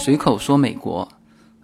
随口说美国，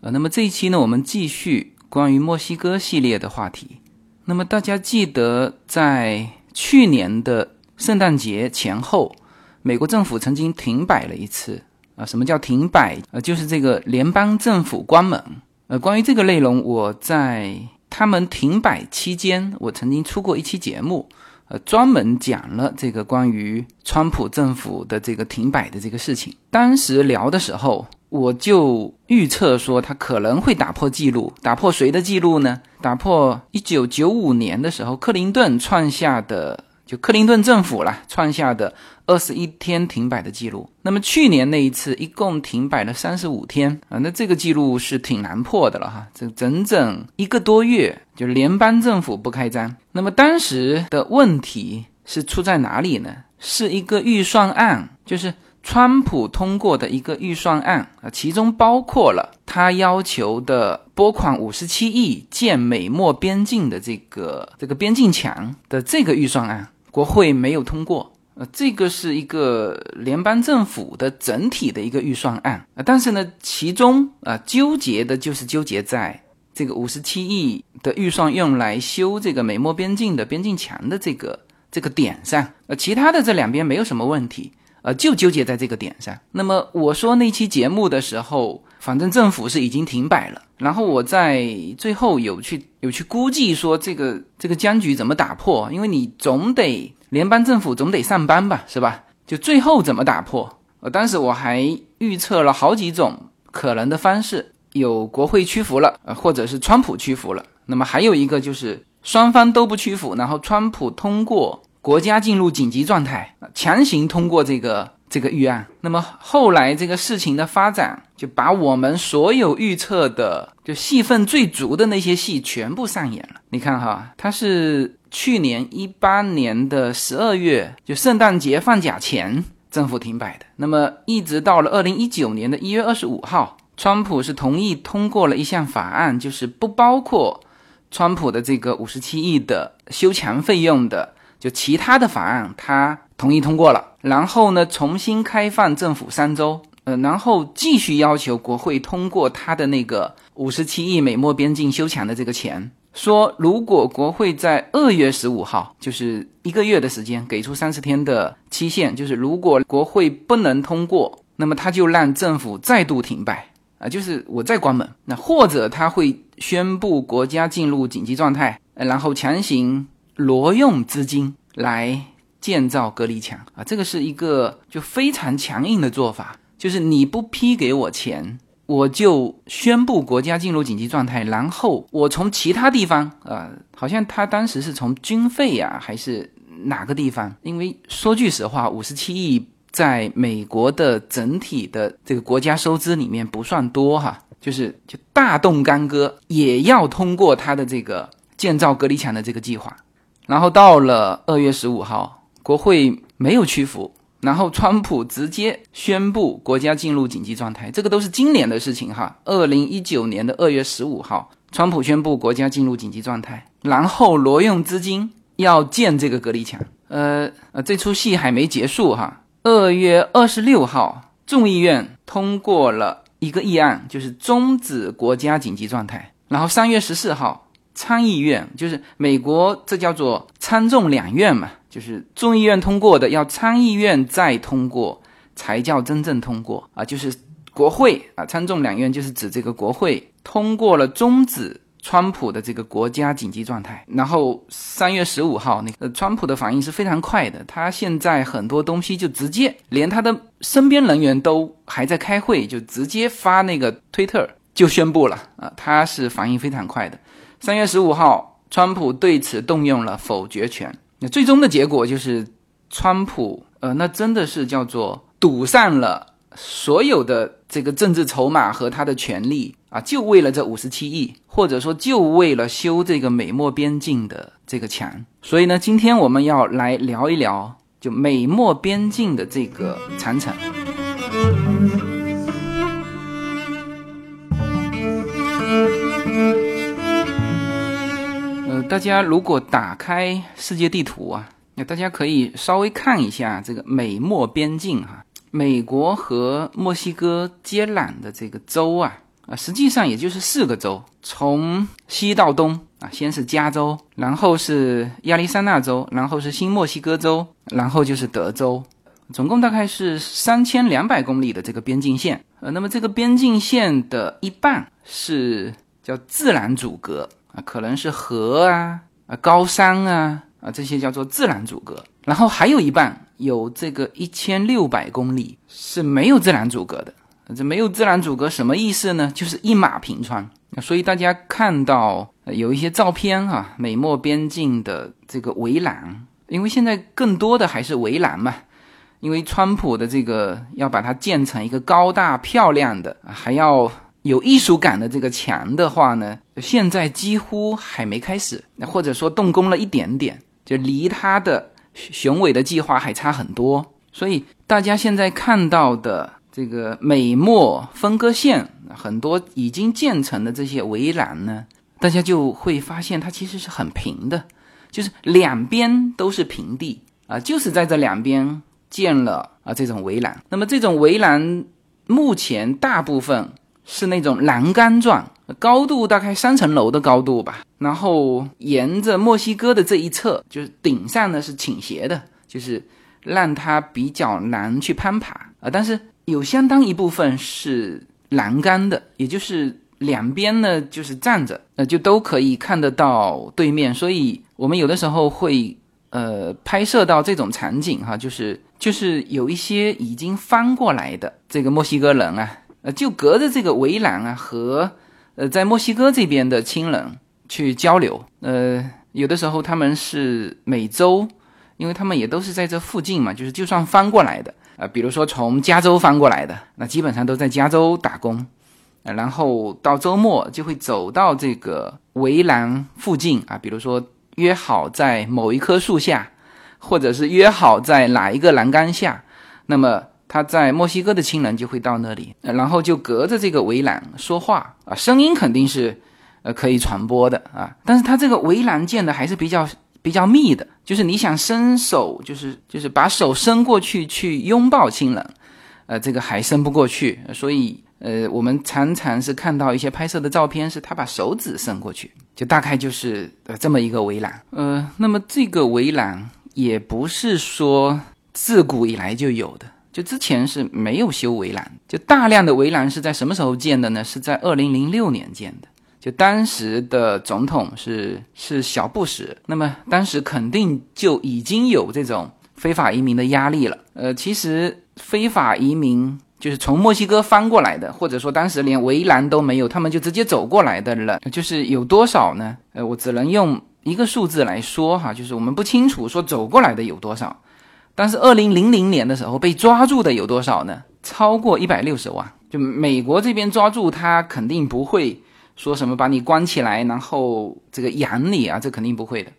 呃，那么这一期呢，我们继续关于墨西哥系列的话题。那么大家记得在去年的圣诞节前后，美国政府曾经停摆了一次啊？什么叫停摆？呃，就是这个联邦政府关门。呃，关于这个内容，我在他们停摆期间，我曾经出过一期节目。呃，专门讲了这个关于川普政府的这个停摆的这个事情。当时聊的时候，我就预测说他可能会打破记录，打破谁的记录呢？打破一九九五年的时候克林顿创下的。就克林顿政府了创下的二十一天停摆的记录。那么去年那一次一共停摆了三十五天啊，那这个记录是挺难破的了哈。这整整一个多月，就联邦政府不开张。那么当时的问题是出在哪里呢？是一个预算案，就是川普通过的一个预算案啊，其中包括了他要求的拨款五十七亿建美墨边境的这个这个边境墙的这个预算案。国会没有通过，呃，这个是一个联邦政府的整体的一个预算案啊，但是呢，其中啊纠结的就是纠结在这个五十七亿的预算用来修这个美墨边境的边境墙的这个这个点上，呃，其他的这两边没有什么问题，呃，就纠结在这个点上。那么我说那期节目的时候，反正政府是已经停摆了，然后我在最后有去有去估计说这个这个僵局怎么打破，因为你总得。联邦政府总得上班吧，是吧？就最后怎么打破？呃，当时我还预测了好几种可能的方式，有国会屈服了，呃，或者是川普屈服了。那么还有一个就是双方都不屈服，然后川普通过国家进入紧急状态，强行通过这个这个预案。那么后来这个事情的发展，就把我们所有预测的就戏份最足的那些戏全部上演了。你看哈，它是。去年一八年的十二月，就圣诞节放假前，政府停摆的。那么一直到了二零一九年的一月二十五号，川普是同意通过了一项法案，就是不包括川普的这个五十七亿的修墙费用的，就其他的法案，他同意通过了。然后呢，重新开放政府三周，呃，然后继续要求国会通过他的那个五十七亿美墨边境修墙的这个钱。说，如果国会在二月十五号，就是一个月的时间，给出三十天的期限，就是如果国会不能通过，那么他就让政府再度停摆啊，就是我再关门。那或者他会宣布国家进入紧急状态，然后强行挪用资金来建造隔离墙啊，这个是一个就非常强硬的做法，就是你不批给我钱。我就宣布国家进入紧急状态，然后我从其他地方，呃，好像他当时是从军费呀，还是哪个地方？因为说句实话，五十七亿在美国的整体的这个国家收支里面不算多哈，就是就大动干戈，也要通过他的这个建造隔离墙的这个计划，然后到了二月十五号，国会没有屈服。然后，川普直接宣布国家进入紧急状态，这个都是今年的事情哈。二零一九年的二月十五号，川普宣布国家进入紧急状态，然后挪用资金要建这个隔离墙。呃呃，这出戏还没结束哈。二月二十六号，众议院通过了一个议案，就是终止国家紧急状态。然后三月十四号，参议院就是美国这叫做参众两院嘛。就是众议院通过的，要参议院再通过才叫真正通过啊！就是国会啊，参众两院就是指这个国会通过了终止川普的这个国家紧急状态。然后三月十五号，那个川普的反应是非常快的，他现在很多东西就直接连他的身边人员都还在开会，就直接发那个推特就宣布了啊！他是反应非常快的。三月十五号，川普对此动用了否决权。那最终的结果就是，川普，呃，那真的是叫做赌上了所有的这个政治筹码和他的权利啊，就为了这五十七亿，或者说就为了修这个美墨边境的这个墙。所以呢，今天我们要来聊一聊，就美墨边境的这个长城。大家如果打开世界地图啊，那大家可以稍微看一下这个美墨边境哈。美国和墨西哥接壤的这个州啊啊，实际上也就是四个州，从西到东啊，先是加州，然后是亚利桑那州，然后是新墨西哥州，然后就是德州，总共大概是三千两百公里的这个边境线。呃，那么这个边境线的一半是叫自然阻隔啊，可能是河啊、啊高山啊啊这些叫做自然阻隔，然后还有一半有这个一千六百公里是没有自然阻隔的。这没有自然阻隔什么意思呢？就是一马平川。所以大家看到有一些照片哈，美墨边境的这个围栏，因为现在更多的还是围栏嘛。因为川普的这个要把它建成一个高大漂亮的，还要有艺术感的这个墙的话呢，现在几乎还没开始，或者说动工了一点点，就离他的雄伟的计划还差很多。所以大家现在看到的这个美墨分割线，很多已经建成的这些围栏呢，大家就会发现它其实是很平的，就是两边都是平地啊，就是在这两边。建了啊这种围栏，那么这种围栏目前大部分是那种栏杆状，高度大概三层楼的高度吧。然后沿着墨西哥的这一侧，就是顶上呢是倾斜的，就是让它比较难去攀爬啊。但是有相当一部分是栏杆的，也就是两边呢就是站着，那就都可以看得到对面。所以我们有的时候会。呃，拍摄到这种场景哈，就是就是有一些已经翻过来的这个墨西哥人啊，呃，就隔着这个围栏啊，和呃在墨西哥这边的亲人去交流。呃，有的时候他们是每周，因为他们也都是在这附近嘛，就是就算翻过来的啊，比如说从加州翻过来的，那基本上都在加州打工，然后到周末就会走到这个围栏附近啊，比如说。约好在某一棵树下，或者是约好在哪一个栏杆下，那么他在墨西哥的亲人就会到那里，然后就隔着这个围栏说话啊，声音肯定是呃可以传播的啊，但是他这个围栏建的还是比较比较密的，就是你想伸手，就是就是把手伸过去去拥抱亲人，呃，这个还伸不过去，所以。呃，我们常常是看到一些拍摄的照片，是他把手指伸过去，就大概就是呃这么一个围栏。呃，那么这个围栏也不是说自古以来就有的，就之前是没有修围栏，就大量的围栏是在什么时候建的呢？是在二零零六年建的，就当时的总统是是小布什，那么当时肯定就已经有这种非法移民的压力了。呃，其实非法移民。就是从墨西哥翻过来的，或者说当时连围栏都没有，他们就直接走过来的人，就是有多少呢？呃，我只能用一个数字来说哈，就是我们不清楚说走过来的有多少，但是二零零零年的时候被抓住的有多少呢？超过一百六十万。就美国这边抓住他，肯定不会说什么把你关起来，然后这个养你啊，这肯定不会的，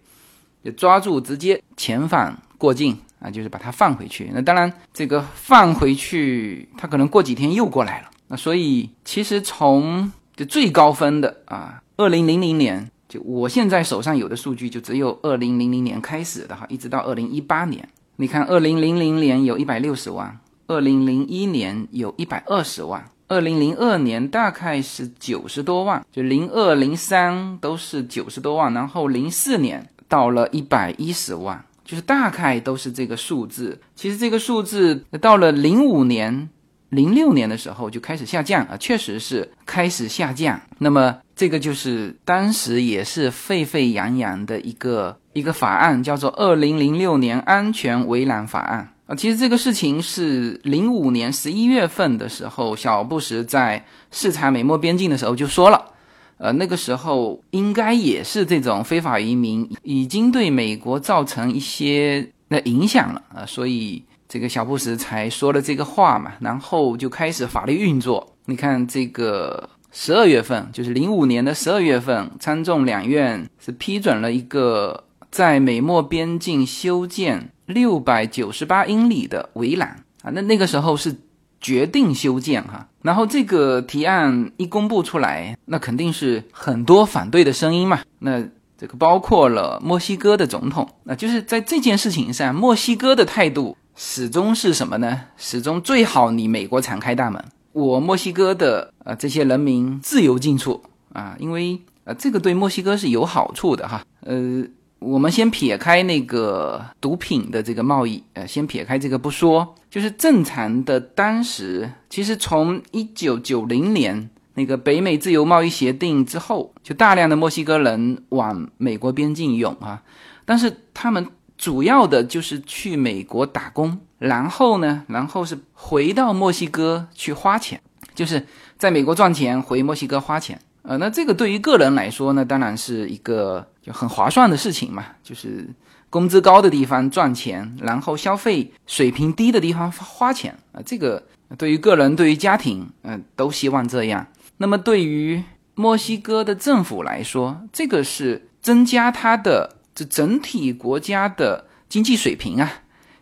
就抓住直接遣返过境。啊，就是把它放回去。那当然，这个放回去，他可能过几天又过来了。那所以，其实从就最高分的啊，二零零零年，就我现在手上有的数据，就只有二零零零年开始的哈，一直到二零一八年。你看，二零零零年有一百六十万，二零零一年有一百二十万，二零零二年大概是九十多万，就零二零三都是九十多万，然后零四年到了一百一十万。就是大概都是这个数字，其实这个数字到了零五年、零六年的时候就开始下降啊，确实是开始下降。那么这个就是当时也是沸沸扬扬的一个一个法案，叫做《二零零六年安全围栏法案》啊。其实这个事情是零五年十一月份的时候，小布什在视察美墨边境的时候就说了。呃，那个时候应该也是这种非法移民已经对美国造成一些的影响了啊，所以这个小布什才说了这个话嘛，然后就开始法律运作。你看这个十二月份，就是零五年的十二月份，参众两院是批准了一个在美墨边境修建六百九十八英里的围栏啊，那那个时候是。决定修建哈，然后这个提案一公布出来，那肯定是很多反对的声音嘛。那这个包括了墨西哥的总统，那就是在这件事情上，墨西哥的态度始终是什么呢？始终最好你美国敞开大门，我墨西哥的呃这些人民自由进出啊，因为呃这个对墨西哥是有好处的哈。呃，我们先撇开那个毒品的这个贸易，呃，先撇开这个不说，就是正常的当时，其实从一九九零年那个北美自由贸易协定之后，就大量的墨西哥人往美国边境涌啊，但是他们。主要的就是去美国打工，然后呢，然后是回到墨西哥去花钱，就是在美国赚钱，回墨西哥花钱。呃，那这个对于个人来说呢，当然是一个就很划算的事情嘛，就是工资高的地方赚钱，然后消费水平低的地方花钱啊。这个对于个人，对于家庭，嗯，都希望这样。那么对于墨西哥的政府来说，这个是增加它的。这整体国家的经济水平啊，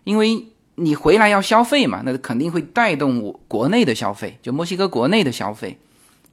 因为你回来要消费嘛，那肯定会带动我国内的消费，就墨西哥国内的消费，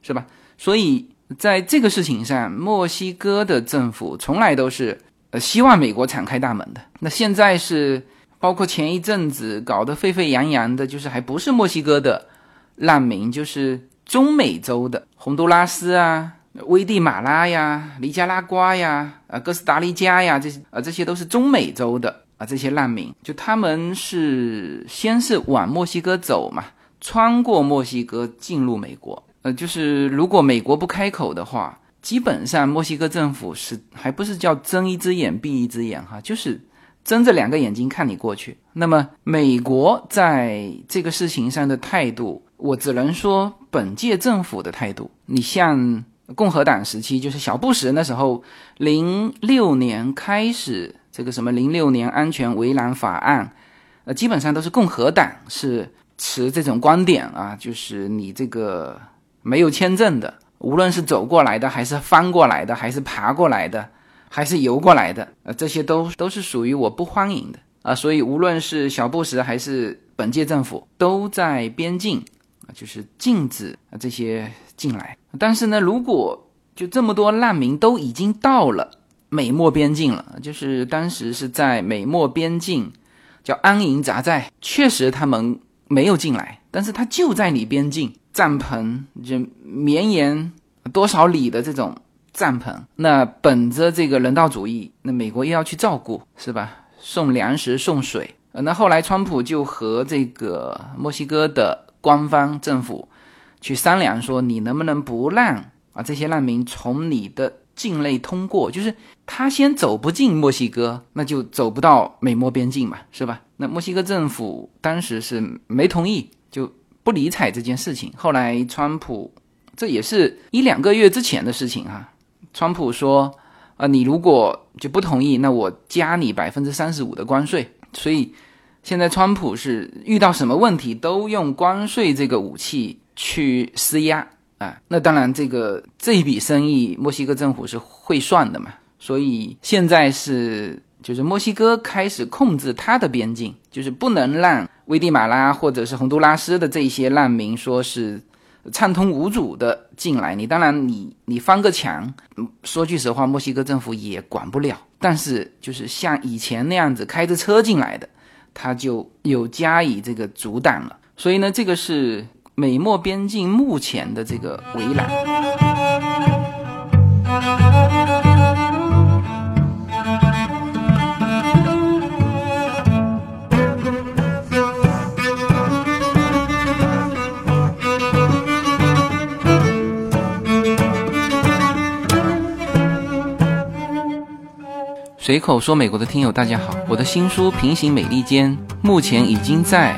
是吧？所以在这个事情上，墨西哥的政府从来都是呃希望美国敞开大门的。那现在是包括前一阵子搞得沸沸扬扬的，就是还不是墨西哥的难民，就是中美洲的洪都拉斯啊。危地马拉呀，尼加拉瓜呀，啊，哥斯达黎加呀，这些啊，这些都是中美洲的啊，这些难民，就他们是先是往墨西哥走嘛，穿过墨西哥进入美国。呃，就是如果美国不开口的话，基本上墨西哥政府是还不是叫睁一只眼闭一只眼哈，就是睁着两个眼睛看你过去。那么美国在这个事情上的态度，我只能说本届政府的态度，你像。共和党时期就是小布什那时候，零六年开始这个什么零六年安全围栏法案，呃，基本上都是共和党是持这种观点啊，就是你这个没有签证的，无论是走过来的，还是翻过来的，还是爬过来的，还是游过来的，呃，这些都都是属于我不欢迎的啊。所以无论是小布什还是本届政府，都在边境，就是禁止这些。进来，但是呢，如果就这么多难民都已经到了美墨边境了，就是当时是在美墨边境叫安营扎寨，确实他们没有进来，但是他就在你边境，帐篷就绵延多少里的这种帐篷，那本着这个人道主义，那美国又要去照顾，是吧？送粮食送水，那后来川普就和这个墨西哥的官方政府。去商量说，你能不能不让啊这些难民从你的境内通过？就是他先走不进墨西哥，那就走不到美墨边境嘛，是吧？那墨西哥政府当时是没同意，就不理睬这件事情。后来川普，这也是一两个月之前的事情哈。川普说，啊，你如果就不同意，那我加你百分之三十五的关税。所以现在川普是遇到什么问题都用关税这个武器。去施压啊，那当然，这个这一笔生意，墨西哥政府是会算的嘛。所以现在是，就是墨西哥开始控制它的边境，就是不能让危地马拉或者是洪都拉斯的这些难民说是畅通无阻的进来。你当然，你你翻个墙，说句实话，墨西哥政府也管不了。但是就是像以前那样子开着车进来的，他就有加以这个阻挡了。所以呢，这个是。美墨边境目前的这个围栏。随口说美国的听友大家好，我的新书《平行美利坚》目前已经在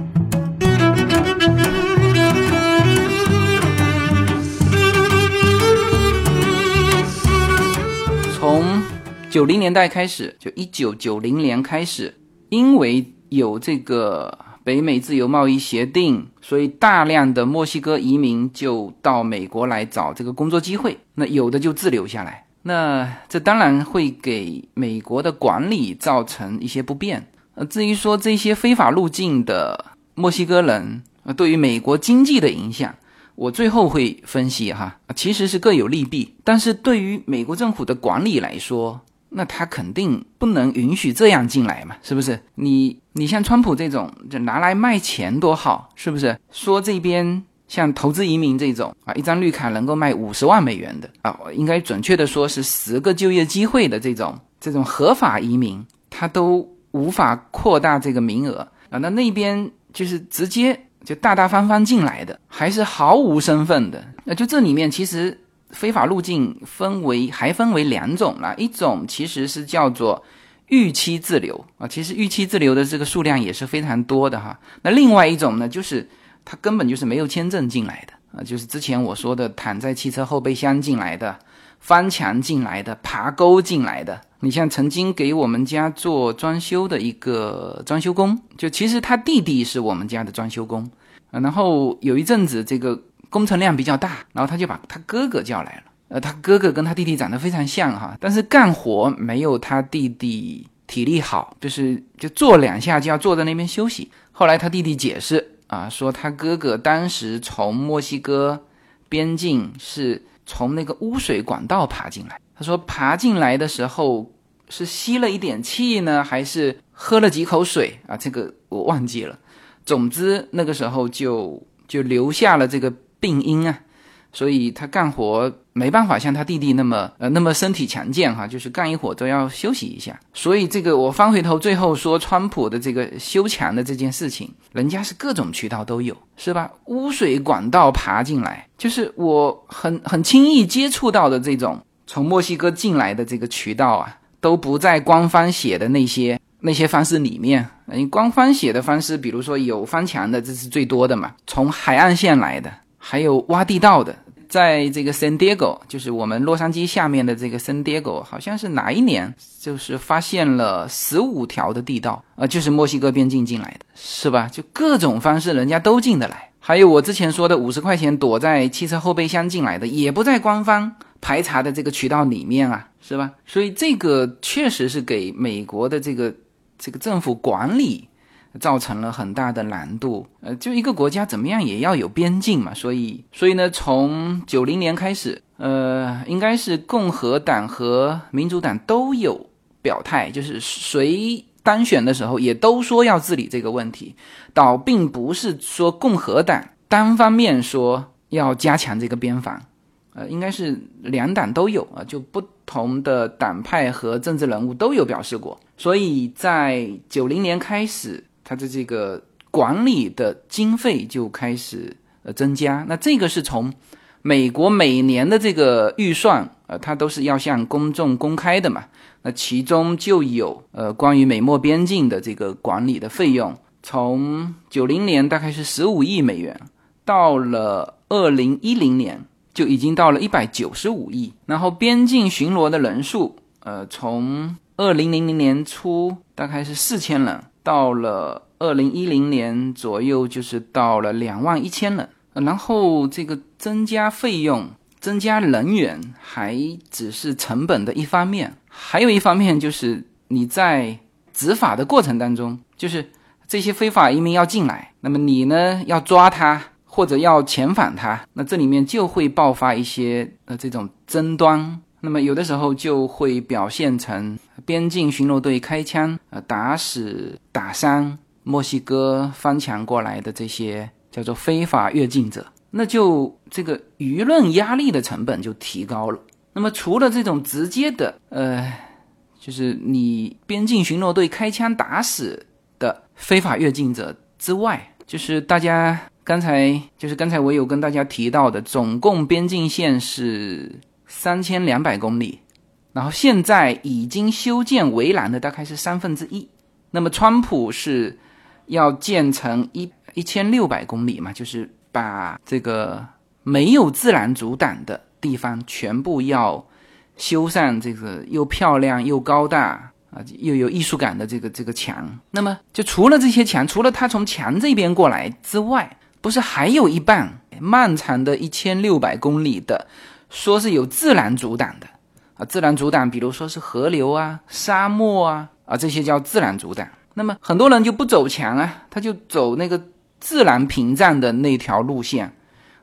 九零年代开始，就一九九零年开始，因为有这个北美自由贸易协定，所以大量的墨西哥移民就到美国来找这个工作机会，那有的就滞留下来，那这当然会给美国的管理造成一些不便。呃，至于说这些非法入境的墨西哥人，呃，对于美国经济的影响。我最后会分析哈，其实是各有利弊，但是对于美国政府的管理来说，那他肯定不能允许这样进来嘛，是不是？你你像川普这种，就拿来卖钱多好，是不是？说这边像投资移民这种啊，一张绿卡能够卖五十万美元的啊，应该准确的说是十个就业机会的这种这种合法移民，他都无法扩大这个名额啊，那那边就是直接。就大大方方进来的，还是毫无身份的？那就这里面其实非法入境分为还分为两种了，一种其实是叫做预期自留啊，其实预期自留的这个数量也是非常多的哈。那另外一种呢，就是他根本就是没有签证进来的啊，就是之前我说的躺在汽车后备箱进来的、翻墙进来的、爬沟进来的。你像曾经给我们家做装修的一个装修工，就其实他弟弟是我们家的装修工啊。然后有一阵子这个工程量比较大，然后他就把他哥哥叫来了。呃，他哥哥跟他弟弟长得非常像哈，但是干活没有他弟弟体力好，就是就做两下就要坐在那边休息。后来他弟弟解释啊，说他哥哥当时从墨西哥边境是从那个污水管道爬进来。他说爬进来的时候是吸了一点气呢，还是喝了几口水啊？这个我忘记了。总之那个时候就就留下了这个病因啊。所以他干活没办法像他弟弟那么呃那么身体强健哈，就是干一会儿都要休息一下。所以这个我翻回头最后说川普的这个修墙的这件事情，人家是各种渠道都有，是吧？污水管道爬进来，就是我很很轻易接触到的这种。从墨西哥进来的这个渠道啊，都不在官方写的那些那些方式里面。你官方写的方式，比如说有翻墙的，这是最多的嘛。从海岸线来的，还有挖地道的。在这个 San Diego，就是我们洛杉矶下面的这个 San Diego，好像是哪一年，就是发现了十五条的地道啊，就是墨西哥边境进来的，是吧？就各种方式，人家都进得来。还有我之前说的五十块钱躲在汽车后备箱进来的，也不在官方。排查的这个渠道里面啊，是吧？所以这个确实是给美国的这个这个政府管理造成了很大的难度。呃，就一个国家怎么样也要有边境嘛。所以，所以呢，从九零年开始，呃，应该是共和党和民主党都有表态，就是谁当选的时候也都说要治理这个问题，倒并不是说共和党单方面说要加强这个边防。呃，应该是两党都有啊，就不同的党派和政治人物都有表示过，所以在九零年开始，它的这个管理的经费就开始呃增加。那这个是从美国每年的这个预算，呃，它都是要向公众公开的嘛。那其中就有呃关于美墨边境的这个管理的费用，从九零年大概是十五亿美元，到了二零一零年。就已经到了一百九十五亿，然后边境巡逻的人数，呃，从二零零零年初大概是四千人，到了二零一零年左右就是到了两万一千人。然后这个增加费用、增加人员还只是成本的一方面，还有一方面就是你在执法的过程当中，就是这些非法移民要进来，那么你呢要抓他。或者要遣返他，那这里面就会爆发一些呃这种争端，那么有的时候就会表现成边境巡逻队开枪，呃打死打伤墨西哥翻墙过来的这些叫做非法越境者，那就这个舆论压力的成本就提高了。那么除了这种直接的，呃，就是你边境巡逻队开枪打死的非法越境者之外，就是大家。刚才就是刚才我有跟大家提到的，总共边境线是三千两百公里，然后现在已经修建围栏的大概是三分之一。那么川普是要建成一一千六百公里嘛，就是把这个没有自然阻挡的地方全部要修上这个又漂亮又高大啊，又有艺术感的这个这个墙。那么就除了这些墙，除了他从墙这边过来之外，不是还有一半漫长的一千六百公里的，说是有自然阻挡的啊，自然阻挡，比如说是河流啊、沙漠啊啊这些叫自然阻挡。那么很多人就不走墙啊，他就走那个自然屏障的那条路线，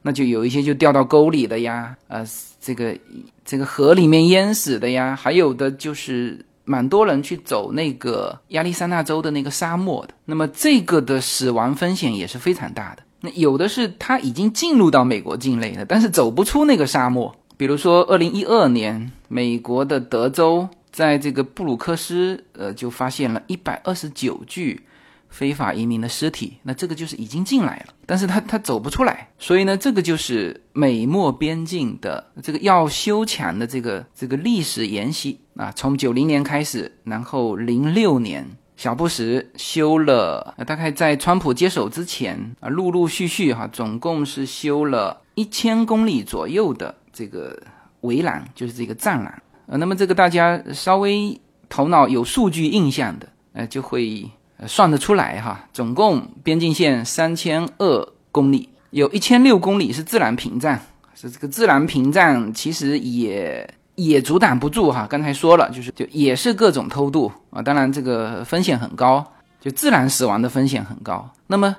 那就有一些就掉到沟里的呀，呃，这个这个河里面淹死的呀，还有的就是蛮多人去走那个亚利桑那州的那个沙漠的，那么这个的死亡风险也是非常大的。那有的是他已经进入到美国境内了，但是走不出那个沙漠，比如说二零一二年美国的德州。在这个布鲁克斯，呃，就发现了一百二十九具非法移民的尸体。那这个就是已经进来了，但是他他走不出来。所以呢，这个就是美墨边境的这个要修墙的这个这个历史沿袭啊。从九零年开始，然后零六年小布什修了，大概在川普接手之前啊，陆陆续续哈，总共是修了一千公里左右的这个围栏，就是这个栅栏。呃，那么这个大家稍微头脑有数据印象的，呃，就会算得出来哈。总共边境线三千二公里，有一千六公里是自然屏障，是这个自然屏障其实也也阻挡不住哈。刚才说了，就是就也是各种偷渡啊，当然这个风险很高，就自然死亡的风险很高。那么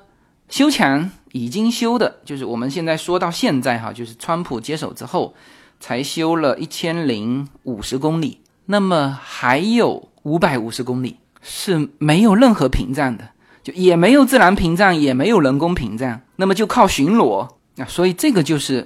修墙已经修的，就是我们现在说到现在哈，就是川普接手之后。才修了一千零五十公里，那么还有五百五十公里是没有任何屏障的，就也没有自然屏障，也没有人工屏障，那么就靠巡逻啊。所以这个就是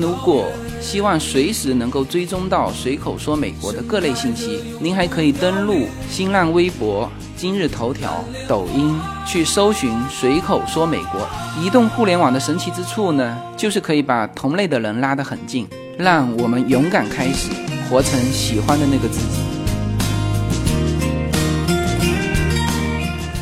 如果希望随时能够追踪到随口说美国的各类信息，您还可以登录新浪微博、今日头条、抖音去搜寻随口说美国。移动互联网的神奇之处呢，就是可以把同类的人拉得很近，让我们勇敢开始，活成喜欢的那个自己。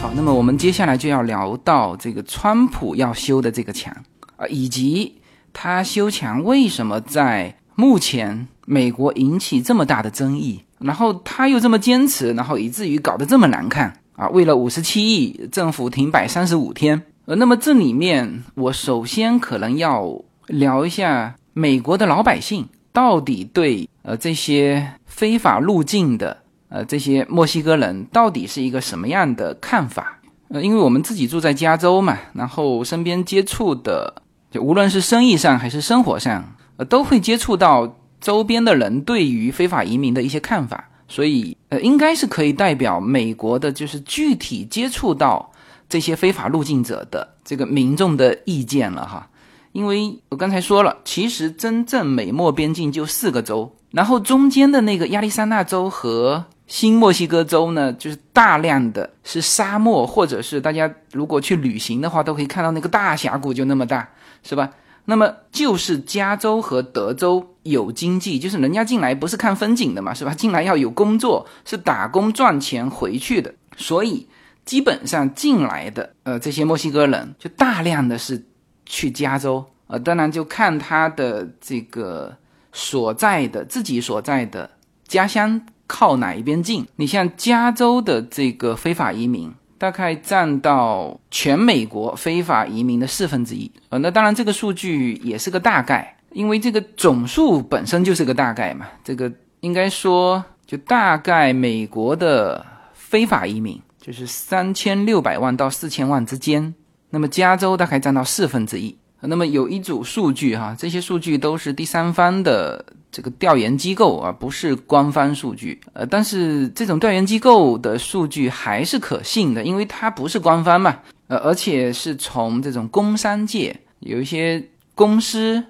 好那么我们接下来就要聊到这个川普要修的这个墙啊，以及他修墙为什么在目前美国引起这么大的争议，然后他又这么坚持，然后以至于搞得这么难看啊！为了五十七亿，政府停摆三十五天。呃，那么这里面我首先可能要聊一下美国的老百姓到底对呃这些非法入境的。呃，这些墨西哥人到底是一个什么样的看法？呃，因为我们自己住在加州嘛，然后身边接触的，无论是生意上还是生活上，呃，都会接触到周边的人对于非法移民的一些看法，所以呃，应该是可以代表美国的，就是具体接触到这些非法入境者的这个民众的意见了哈。因为我刚才说了，其实真正美墨边境就四个州，然后中间的那个亚利桑那州和新墨西哥州呢，就是大量的是沙漠，或者是大家如果去旅行的话，都可以看到那个大峡谷就那么大，是吧？那么就是加州和德州有经济，就是人家进来不是看风景的嘛，是吧？进来要有工作，是打工赚钱回去的，所以基本上进来的呃这些墨西哥人就大量的是去加州，呃，当然就看他的这个所在的自己所在的家乡。靠哪一边近？你像加州的这个非法移民，大概占到全美国非法移民的四分之一。呃，那当然这个数据也是个大概，因为这个总数本身就是个大概嘛。这个应该说，就大概美国的非法移民就是三千六百万到四千万之间。那么加州大概占到四分之一。那么有一组数据哈，这些数据都是第三方的这个调研机构啊，不是官方数据。呃，但是这种调研机构的数据还是可信的，因为它不是官方嘛。呃，而且是从这种工商界有一些公司，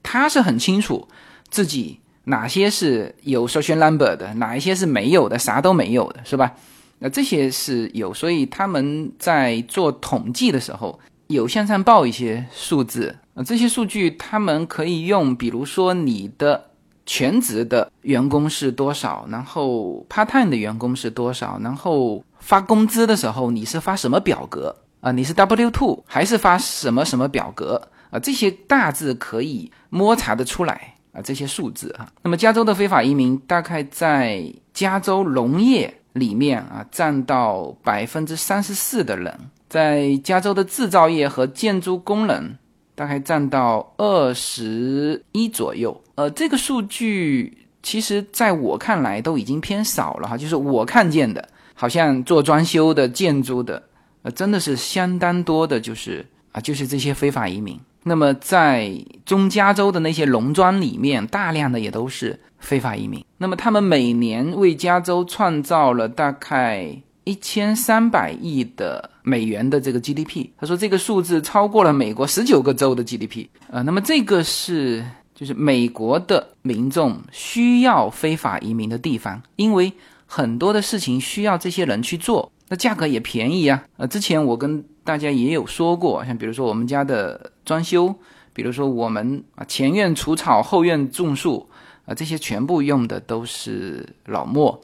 他是很清楚自己哪些是有 social number 的，哪一些是没有的，啥都没有的，是吧？那这些是有，所以他们在做统计的时候。有向上报一些数字啊，这些数据他们可以用，比如说你的全职的员工是多少，然后 part time 的员工是多少，然后发工资的时候你是发什么表格啊？你是 W two 还是发什么什么表格啊？这些大致可以摸查的出来啊，这些数字啊。那么加州的非法移民大概在加州农业里面啊，占到百分之三十四的人。在加州的制造业和建筑工人大概占到二十一左右，呃，这个数据其实在我看来都已经偏少了哈，就是我看见的，好像做装修的、建筑的，呃，真的是相当多的，就是啊，就是这些非法移民。那么在中加州的那些农庄里面，大量的也都是非法移民。那么他们每年为加州创造了大概。一千三百亿的美元的这个 GDP，他说这个数字超过了美国十九个州的 GDP 啊。那么这个是就是美国的民众需要非法移民的地方，因为很多的事情需要这些人去做，那价格也便宜啊。呃，之前我跟大家也有说过，像比如说我们家的装修，比如说我们啊前院除草后院种树啊，这些全部用的都是老墨。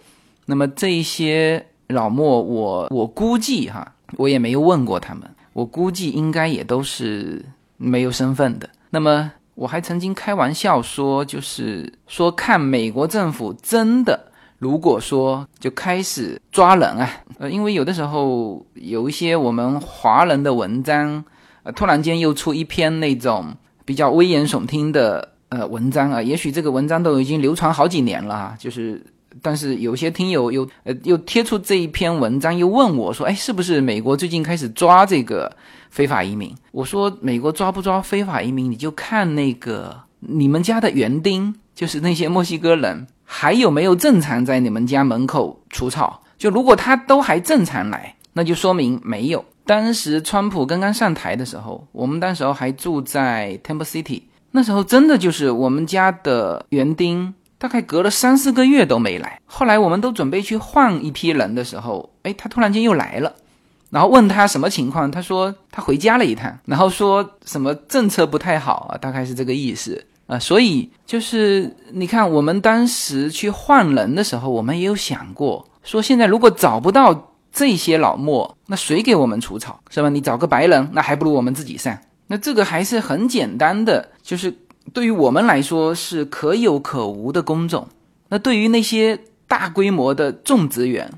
那么这一些。老莫，我我估计哈，我也没有问过他们，我估计应该也都是没有身份的。那么我还曾经开玩笑说，就是说看美国政府真的，如果说就开始抓人啊，呃，因为有的时候有一些我们华人的文章，呃，突然间又出一篇那种比较危言耸听的呃文章啊，也许这个文章都已经流传好几年了，就是。但是有些听友又呃又贴出这一篇文章，又问我说：“哎，是不是美国最近开始抓这个非法移民？”我说：“美国抓不抓非法移民，你就看那个你们家的园丁，就是那些墨西哥人，还有没有正常在你们家门口除草。就如果他都还正常来，那就说明没有。当时川普刚刚上台的时候，我们当时候还住在 Temple City，那时候真的就是我们家的园丁。”大概隔了三四个月都没来，后来我们都准备去换一批人的时候，哎，他突然间又来了，然后问他什么情况，他说他回家了一趟，然后说什么政策不太好啊，大概是这个意思啊。所以就是你看，我们当时去换人的时候，我们也有想过，说现在如果找不到这些老墨，那谁给我们除草是吧？你找个白人，那还不如我们自己上。那这个还是很简单的，就是。对于我们来说是可有可无的工种，那对于那些大规模的种植园，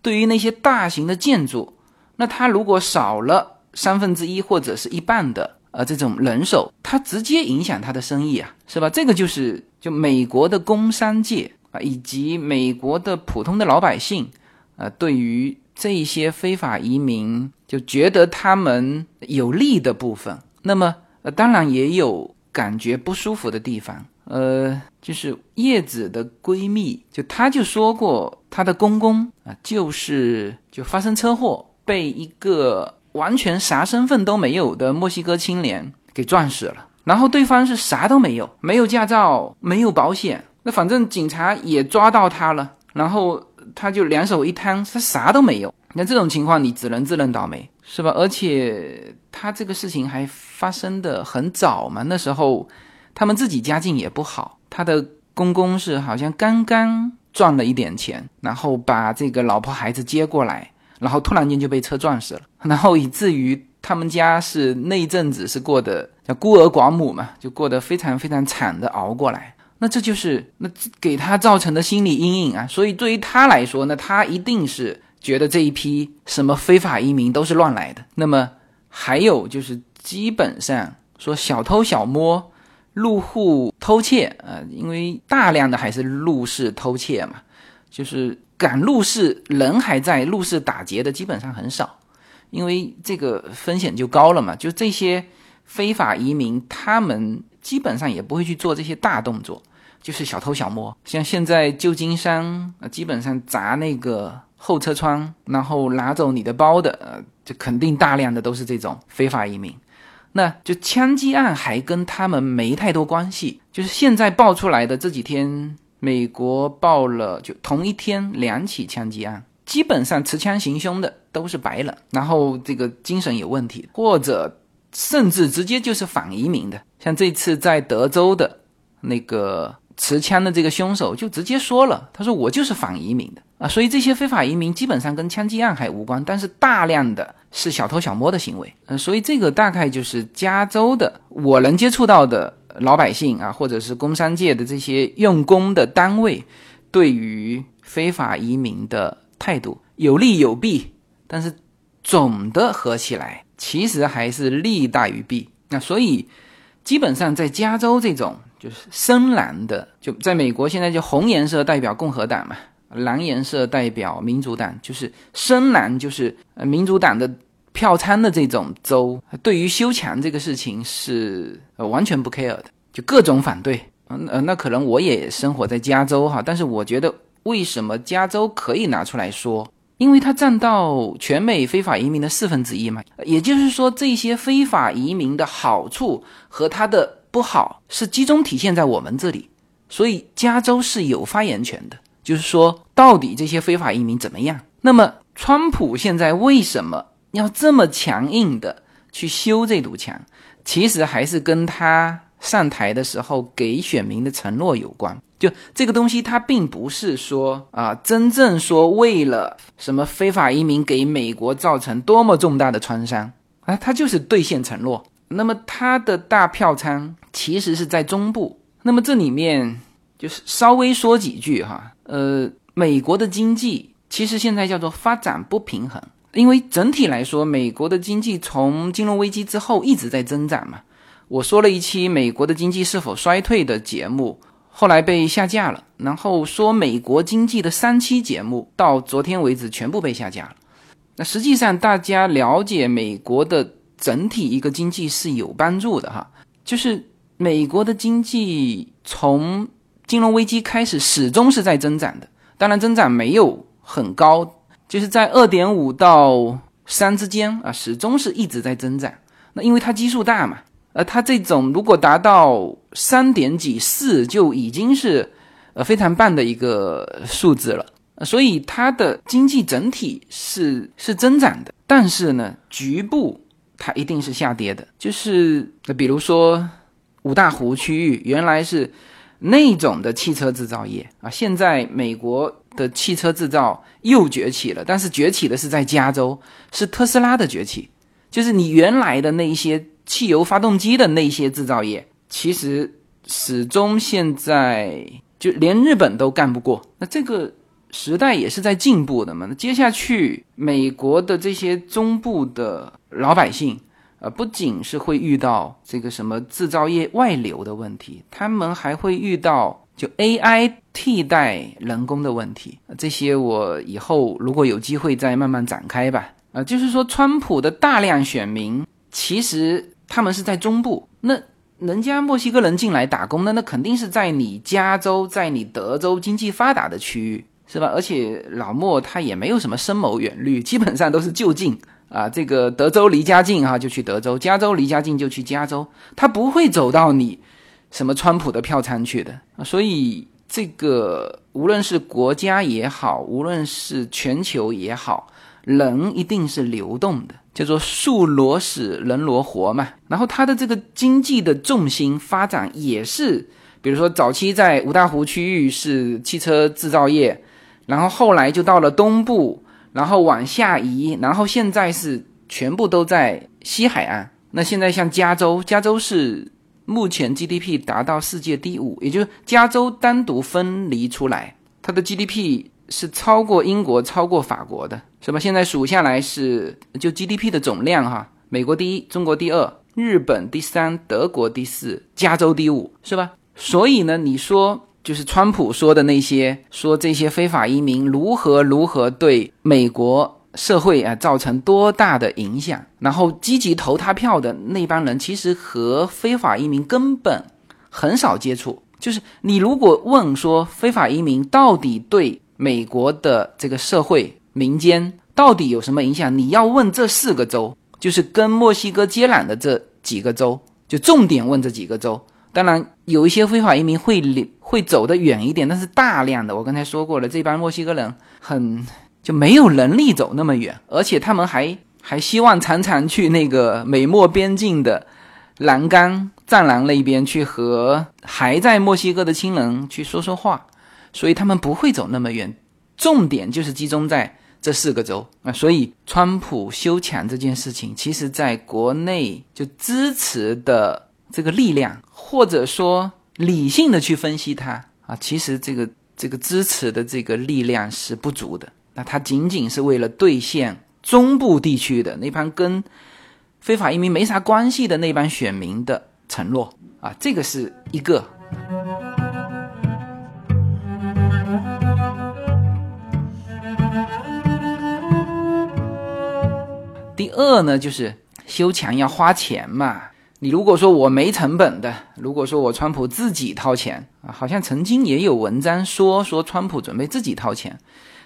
对于那些大型的建筑，那它如果少了三分之一或者是一半的呃这种人手，它直接影响它的生意啊，是吧？这个就是就美国的工商界啊，以及美国的普通的老百姓，呃，对于这一些非法移民就觉得他们有利的部分，那么呃，当然也有。感觉不舒服的地方，呃，就是叶子的闺蜜，就她就说过，她的公公啊，就是就发生车祸，被一个完全啥身份都没有的墨西哥青年给撞死了。然后对方是啥都没有，没有驾照，没有保险，那反正警察也抓到他了，然后他就两手一摊，他啥都没有。那这种情况，你只能自认倒霉，是吧？而且他这个事情还发生的很早嘛，那时候他们自己家境也不好，他的公公是好像刚刚赚了一点钱，然后把这个老婆孩子接过来，然后突然间就被车撞死了，然后以至于他们家是那一阵子是过得叫孤儿寡母嘛，就过得非常非常惨的熬过来。那这就是那给他造成的心理阴影啊，所以对于他来说，那他一定是。觉得这一批什么非法移民都是乱来的。那么还有就是，基本上说小偷小摸、入户偷窃啊，因为大量的还是入室偷窃嘛，就是敢入室人还在入室打劫的基本上很少。因为这个风险就高了嘛。就这些非法移民，他们基本上也不会去做这些大动作，就是小偷小摸。像现在旧金山啊，基本上砸那个后车窗，然后拿走你的包的，呃，就肯定大量的都是这种非法移民。那就枪击案还跟他们没太多关系，就是现在爆出来的这几天，美国报了就同一天两起枪击案，基本上持枪行凶的都是白人，然后这个精神有问题，或者甚至直接就是反移民的，像这次在德州的那个持枪的这个凶手就直接说了，他说我就是反移民的啊，所以这些非法移民基本上跟枪击案还无关，但是大量的。是小偷小摸的行为，嗯，所以这个大概就是加州的我能接触到的老百姓啊，或者是工商界的这些用工的单位，对于非法移民的态度有利有弊，但是总的合起来，其实还是利大于弊。那所以基本上在加州这种就是深蓝的，就在美国现在就红颜色代表共和党嘛。蓝颜色代表民主党，就是深蓝，就是呃民主党的票仓的这种州，对于修墙这个事情是呃完全不 care 的，就各种反对。嗯呃，那可能我也生活在加州哈，但是我觉得为什么加州可以拿出来说？因为它占到全美非法移民的四分之一嘛，也就是说这些非法移民的好处和它的不好是集中体现在我们这里，所以加州是有发言权的。就是说，到底这些非法移民怎么样？那么，川普现在为什么要这么强硬的去修这堵墙？其实还是跟他上台的时候给选民的承诺有关。就这个东西，他并不是说啊，真正说为了什么非法移民给美国造成多么重大的创伤啊，他就是兑现承诺。那么，它的大票仓其实是在中部。那么这里面就是稍微说几句哈。呃，美国的经济其实现在叫做发展不平衡，因为整体来说，美国的经济从金融危机之后一直在增长嘛。我说了一期美国的经济是否衰退的节目，后来被下架了。然后说美国经济的三期节目，到昨天为止全部被下架了。那实际上大家了解美国的整体一个经济是有帮助的哈，就是美国的经济从。金融危机开始，始终是在增长的。当然，增长没有很高，就是在二点五到三之间啊，始终是一直在增长。那因为它基数大嘛，呃，它这种如果达到三点几四，就已经是呃非常棒的一个数字了。所以它的经济整体是是增长的，但是呢，局部它一定是下跌的。就是比如说五大湖区域，原来是。那种的汽车制造业啊，现在美国的汽车制造又崛起了，但是崛起的是在加州，是特斯拉的崛起。就是你原来的那些汽油发动机的那些制造业，其实始终现在就连日本都干不过。那这个时代也是在进步的嘛。那接下去美国的这些中部的老百姓。呃，不仅是会遇到这个什么制造业外流的问题，他们还会遇到就 AI 替代人工的问题。这些我以后如果有机会再慢慢展开吧。啊，就是说，川普的大量选民其实他们是在中部，那人家墨西哥人进来打工的，那肯定是在你加州、在你德州经济发达的区域，是吧？而且老莫他也没有什么深谋远虑，基本上都是就近。啊，这个德州离家近哈，就去德州；加州离家近就去加州。他不会走到你什么川普的票仓去的。所以这个无论是国家也好，无论是全球也好，人一定是流动的，叫做树挪死，人挪活嘛。然后它的这个经济的重心发展也是，比如说早期在五大湖区域是汽车制造业，然后后来就到了东部。然后往下移，然后现在是全部都在西海岸。那现在像加州，加州是目前 GDP 达到世界第五，也就是加州单独分离出来，它的 GDP 是超过英国、超过法国的，是吧？现在数下来是就 GDP 的总量哈，美国第一，中国第二，日本第三，德国第四，加州第五，是吧？所以呢，你说。就是川普说的那些，说这些非法移民如何如何对美国社会啊造成多大的影响。然后积极投他票的那帮人，其实和非法移民根本很少接触。就是你如果问说非法移民到底对美国的这个社会民间到底有什么影响，你要问这四个州，就是跟墨西哥接壤的这几个州，就重点问这几个州。当然，有一些非法移民会会走得远一点，但是大量的，我刚才说过了，这帮墨西哥人很就没有能力走那么远，而且他们还还希望常常去那个美墨边境的栏杆栅栏那边去和还在墨西哥的亲人去说说话，所以他们不会走那么远，重点就是集中在这四个州啊。所以，川普修墙这件事情，其实在国内就支持的。这个力量，或者说理性的去分析它啊，其实这个这个支持的这个力量是不足的。那它仅仅是为了兑现中部地区的那帮跟非法移民没啥关系的那帮选民的承诺啊，这个是一个。第二呢，就是修墙要花钱嘛。你如果说我没成本的，如果说我川普自己掏钱啊，好像曾经也有文章说说川普准备自己掏钱，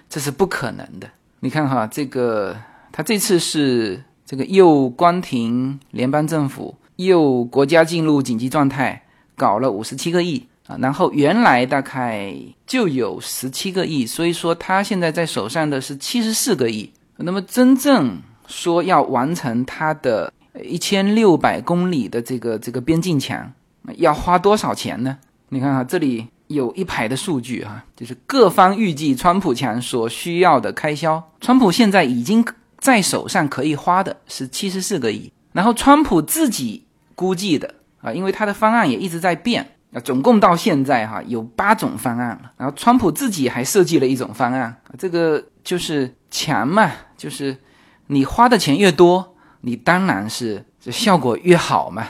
这是不可能的。你看哈，这个他这次是这个又关停联邦政府，又国家进入紧急状态，搞了五十七个亿啊，然后原来大概就有十七个亿，所以说他现在在手上的是七十四个亿。那么真正说要完成他的。一千六百公里的这个这个边境墙要花多少钱呢？你看啊，这里有一排的数据哈，就是各方预计川普墙所需要的开销。川普现在已经在手上可以花的是七十四个亿，然后川普自己估计的啊，因为他的方案也一直在变啊，总共到现在哈有八种方案了。然后川普自己还设计了一种方案，这个就是墙嘛，就是你花的钱越多。你当然是这效果越好嘛，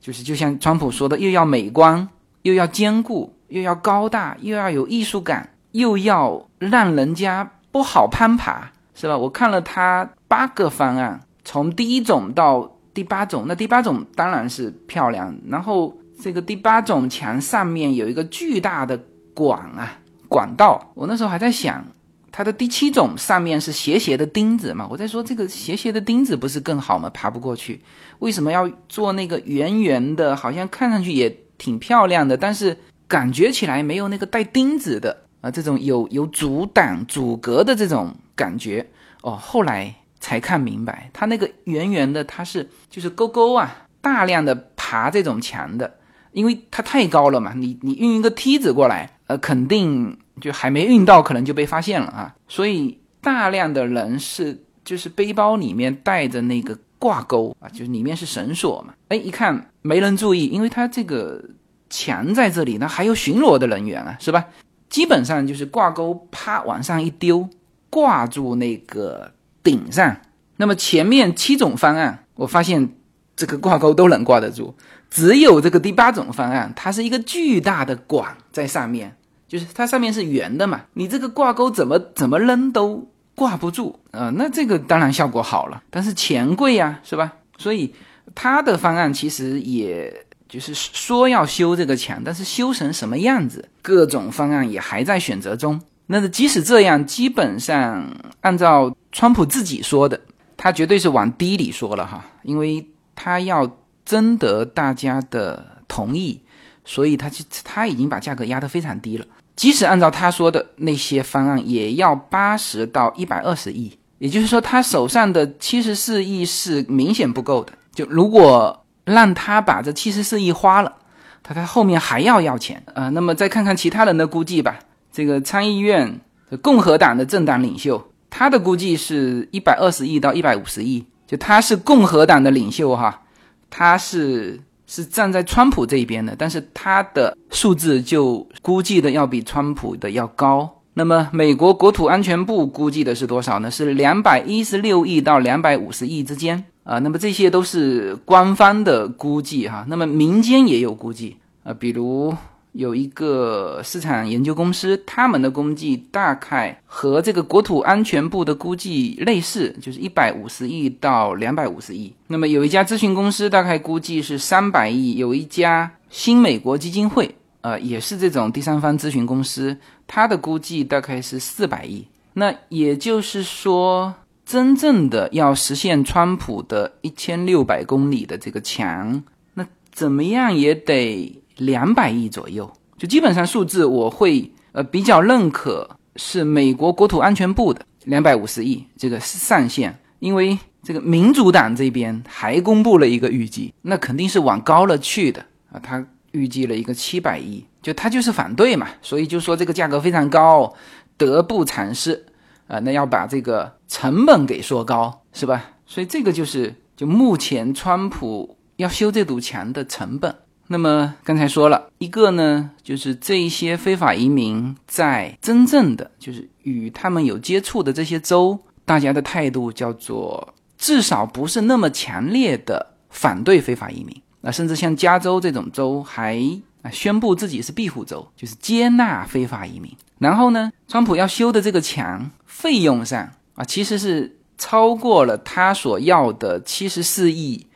就是就像川普说的，又要美观，又要坚固，又要高大，又要有艺术感，又要让人家不好攀爬，是吧？我看了他八个方案，从第一种到第八种，那第八种当然是漂亮。然后这个第八种墙上面有一个巨大的管啊，管道。我那时候还在想。它的第七种上面是斜斜的钉子嘛？我在说这个斜斜的钉子不是更好吗？爬不过去，为什么要做那个圆圆的？好像看上去也挺漂亮的，但是感觉起来没有那个带钉子的啊，这种有有阻挡阻隔的这种感觉哦。后来才看明白，它那个圆圆的，它是就是沟沟啊，大量的爬这种墙的，因为它太高了嘛，你你运一个梯子过来，呃，肯定。就还没运到，可能就被发现了啊！所以大量的人是就是背包里面带着那个挂钩啊，就是里面是绳索嘛。哎，一看没人注意，因为他这个墙在这里，那还有巡逻的人员啊，是吧？基本上就是挂钩，啪往上一丢，挂住那个顶上。那么前面七种方案，我发现这个挂钩都能挂得住，只有这个第八种方案，它是一个巨大的管在上面。就是它上面是圆的嘛，你这个挂钩怎么怎么扔都挂不住啊，那这个当然效果好了，但是钱贵呀，是吧？所以他的方案其实也就是说要修这个墙，但是修成什么样子，各种方案也还在选择中。那即使这样，基本上按照川普自己说的，他绝对是往低里说了哈，因为他要征得大家的同意，所以他就他已经把价格压得非常低了。即使按照他说的那些方案，也要八十到一百二十亿，也就是说，他手上的七十四亿是明显不够的。就如果让他把这七十四亿花了，他他后面还要要钱啊。那么再看看其他人的估计吧。这个参议院共和党的政党领袖，他的估计是一百二十亿到一百五十亿。就他是共和党的领袖哈，他是。是站在川普这一边的，但是他的数字就估计的要比川普的要高。那么美国国土安全部估计的是多少呢？是两百一十六亿到两百五十亿之间啊。那么这些都是官方的估计哈。那么民间也有估计啊，比如有一个市场研究公司，他们的估计大概和这个国土安全部的估计类似，就是一百五十亿到两百五十亿。那么有一家咨询公司大概估计是三百亿，有一家新美国基金会，呃，也是这种第三方咨询公司，它的估计大概是四百亿。那也就是说，真正的要实现川普的一千六百公里的这个墙，那怎么样也得。两百亿左右，就基本上数字我会呃比较认可，是美国国土安全部的两百五十亿这个上限，因为这个民主党这边还公布了一个预计，那肯定是往高了去的啊，他预计了一个七百亿，就他就是反对嘛，所以就说这个价格非常高，得不偿失啊，那要把这个成本给说高是吧？所以这个就是就目前川普要修这堵墙的成本。那么刚才说了一个呢，就是这一些非法移民在真正的就是与他们有接触的这些州，大家的态度叫做至少不是那么强烈的反对非法移民。那甚至像加州这种州还啊宣布自己是庇护州，就是接纳非法移民。然后呢，川普要修的这个墙费用上啊，其实是超过了他所要的七十四亿，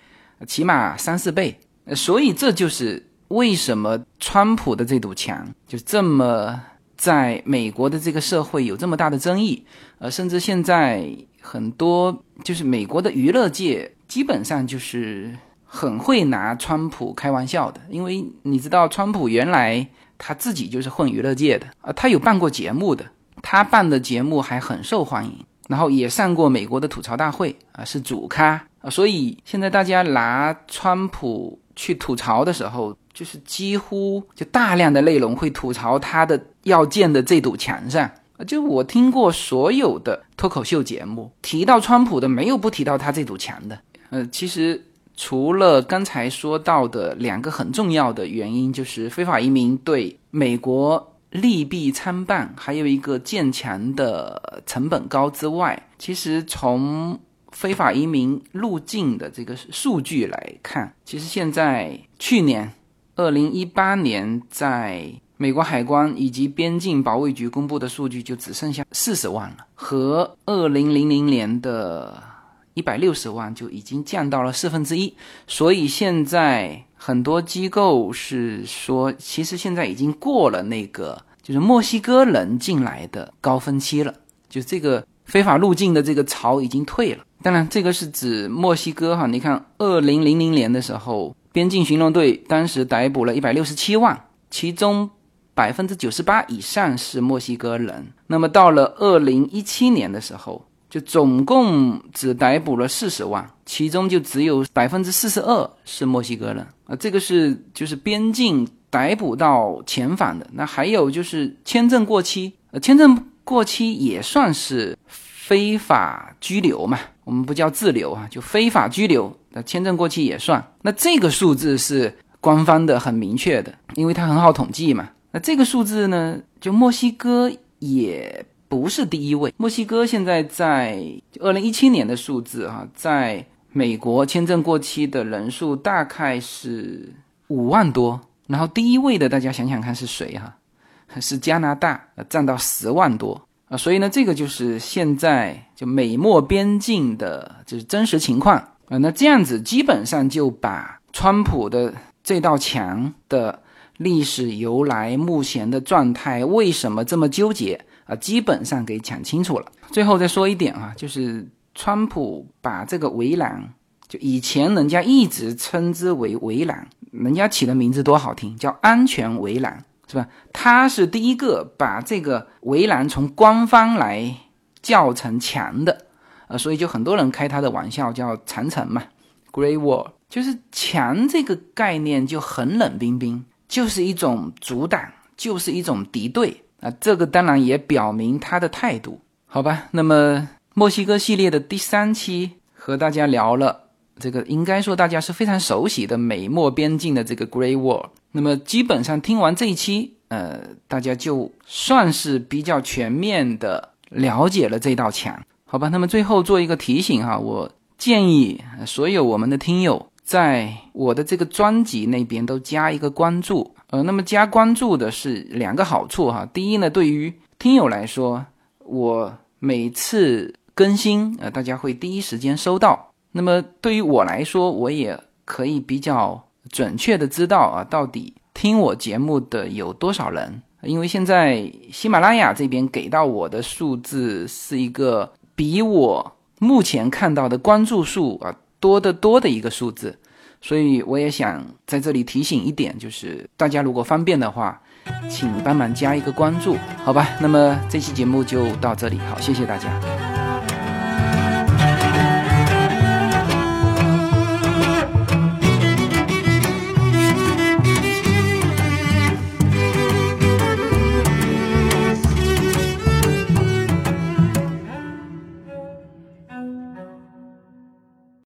起码三四倍。所以这就是为什么川普的这堵墙就这么在美国的这个社会有这么大的争议，呃，甚至现在很多就是美国的娱乐界基本上就是很会拿川普开玩笑的，因为你知道川普原来他自己就是混娱乐界的啊，他有办过节目的，他办的节目还很受欢迎，然后也上过美国的吐槽大会啊，是主咖啊，所以现在大家拿川普。去吐槽的时候，就是几乎就大量的内容会吐槽他的要建的这堵墙上就我听过所有的脱口秀节目提到川普的，没有不提到他这堵墙的。呃，其实除了刚才说到的两个很重要的原因，就是非法移民对美国利弊参半，还有一个建墙的成本高之外，其实从非法移民入境的这个数据来看，其实现在去年二零一八年在美国海关以及边境保卫局公布的数据就只剩下四十万了，和二零零零年的一百六十万就已经降到了四分之一。所以现在很多机构是说，其实现在已经过了那个就是墨西哥人进来的高峰期了，就这个非法入境的这个潮已经退了。当然，这个是指墨西哥哈。你看，二零零零年的时候，边境巡逻队当时逮捕了一百六十七万，其中百分之九十八以上是墨西哥人。那么到了二零一七年的时候，就总共只逮捕了四十万，其中就只有百分之四十二是墨西哥人啊。这个是就是边境逮捕到遣返的。那还有就是签证过期，呃，签证过期也算是非法拘留嘛。我们不叫自留啊，就非法拘留，那签证过期也算。那这个数字是官方的，很明确的，因为它很好统计嘛。那这个数字呢，就墨西哥也不是第一位。墨西哥现在在二零一七年的数字哈，在美国签证过期的人数大概是五万多，然后第一位的大家想想看是谁哈？是加拿大，占到十万多。啊，所以呢，这个就是现在就美墨边境的，就是真实情况啊。那这样子基本上就把川普的这道墙的历史由来、目前的状态、为什么这么纠结啊，基本上给讲清楚了。最后再说一点啊，就是川普把这个围栏，就以前人家一直称之为围栏，人家起的名字多好听，叫安全围栏。是吧？他是第一个把这个围栏从官方来叫成墙的，呃，所以就很多人开他的玩笑，叫长城嘛，Great Wall，就是墙这个概念就很冷冰冰，就是一种阻挡，就是一种敌对啊。这个当然也表明他的态度，好吧？那么墨西哥系列的第三期和大家聊了这个，应该说大家是非常熟悉的美墨边境的这个 Great Wall。那么基本上听完这一期，呃，大家就算是比较全面的了解了这道墙，好吧？那么最后做一个提醒哈，我建议所有我们的听友在我的这个专辑那边都加一个关注，呃，那么加关注的是两个好处哈。第一呢，对于听友来说，我每次更新，呃，大家会第一时间收到。那么对于我来说，我也可以比较准确的知道啊，到底听我节目的有多少人。因为现在喜马拉雅这边给到我的数字是一个比我目前看到的关注数啊多得多的一个数字。所以我也想在这里提醒一点，就是大家如果方便的话，请帮忙加一个关注，好吧？那么这期节目就到这里，好，谢谢大家。